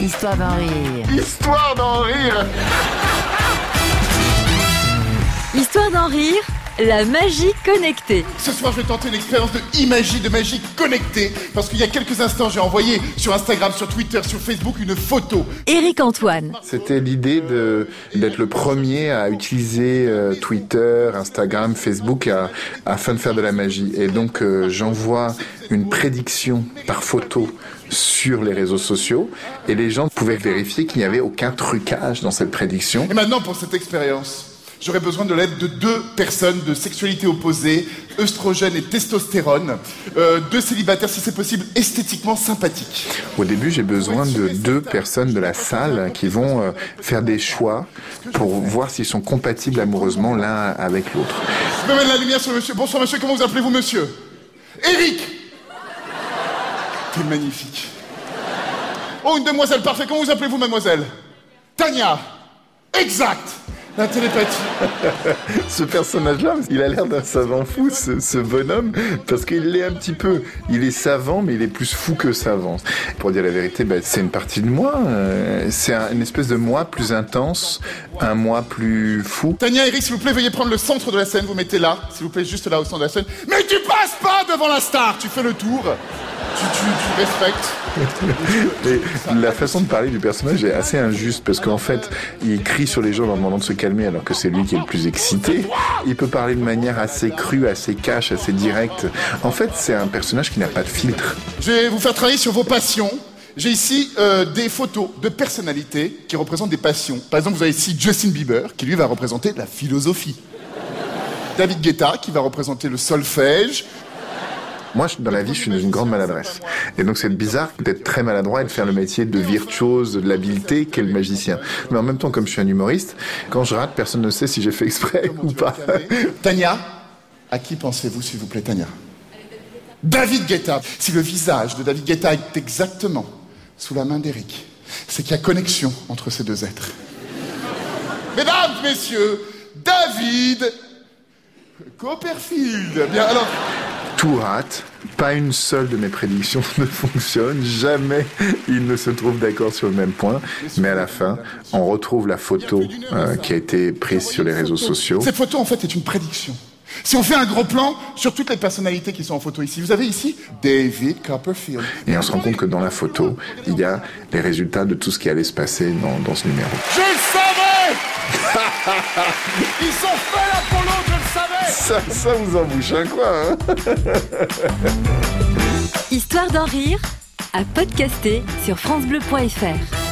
Histoire d'en rire. Histoire d'en rire Histoire d'en rire, la magie connectée. Ce soir, je vais tenter une expérience de e-magie, de magie connectée. Parce qu'il y a quelques instants, j'ai envoyé sur Instagram, sur Twitter, sur Facebook une photo. Éric Antoine. C'était l'idée d'être le premier à utiliser euh, Twitter, Instagram, Facebook à- afin de faire de la magie. Et donc euh, j'envoie une prédiction par photo sur les réseaux sociaux et les gens pouvaient vérifier qu'il n'y avait aucun trucage dans cette prédiction. Et maintenant, pour cette expérience, j'aurais besoin de l'aide de deux personnes de sexualité opposée, œstrogène et testostérone. Euh, deux célibataires, si c'est possible, esthétiquement sympathiques. Au début, j'ai besoin de deux personnes de la salle qui vont euh, faire des choix pour voir s'ils sont compatibles amoureusement l'un avec l'autre. Je mettre la lumière sur monsieur. Bonsoir monsieur, comment vous appelez-vous monsieur? Eric T'es magnifique. Oh, une demoiselle, parfait. Comment vous appelez-vous, mademoiselle? Tania Exact La télépathie. Ce personnage-là, il a l'air d'un savant fou, ce, ce bonhomme, parce qu'il l'est un petit peu. Il est savant, mais il est plus fou que savant. Pour dire la vérité, ben, c'est une partie de moi. euh, c'est un- une espèce de moi plus intense, un moi plus fou. Tania, Eric, s'il vous plaît, veuillez prendre le centre de la scène. Vous mettez là, s'il vous plaît, juste là au centre de la scène. Mais tu passes pas devant la star Tu fais le tour. Tu, tu, tu respectes. La façon de parler du personnage est assez injuste, parce qu'en fait, il crie sur les gens en leur demandant de se calmer, alors que c'est lui qui est le plus excité. Il peut parler de manière assez crue, assez cash, assez directe. En fait, c'est un personnage qui n'a pas de filtre. Je vais vous faire travailler sur vos passions. J'ai ici euh, des photos de personnalités qui représentent des passions. Par exemple, vous avez ici Justin Bieber, qui lui va représenter la philosophie. David Guetta, qui va représenter le solfège. Moi, dans la vie, je suis dans une grande maladresse. Et donc, c'est bizarre d'être très maladroit et de faire le métier de virtuose, de l'habileté qu'est le magicien. Mais en même temps, comme je suis un humoriste, quand je rate, personne ne sait si j'ai fait exprès ou pas. Tania, à qui pensez-vous, s'il vous plaît, Tania David Guetta. Si le visage de David Guetta est exactement sous la main d'Eric, c'est qu'il y a connexion entre ces deux êtres. Mesdames, messieurs, David Copperfield. Bien, alors, Tout rate. Pas une seule de mes prédictions ne fonctionne. Jamais ils ne se trouvent d'accord sur le même point. Mais à la fin, on retrouve la photo euh, qui a été prise sur les réseaux sociaux. cette photo, en fait, est une prédiction. Si on fait un gros plan sur toutes les personnalités qui sont en photo ici, vous avez ici David Copperfield. Et on se rend compte que dans la photo, il y a les résultats de tout ce qui allait se passer dans, dans ce numéro. Je le savais Ils sont faits l'un pour l'autre, je le savais Ça, ça vous embouche un coin, hein Histoire d'en rire, à podcaster sur FranceBleu.fr.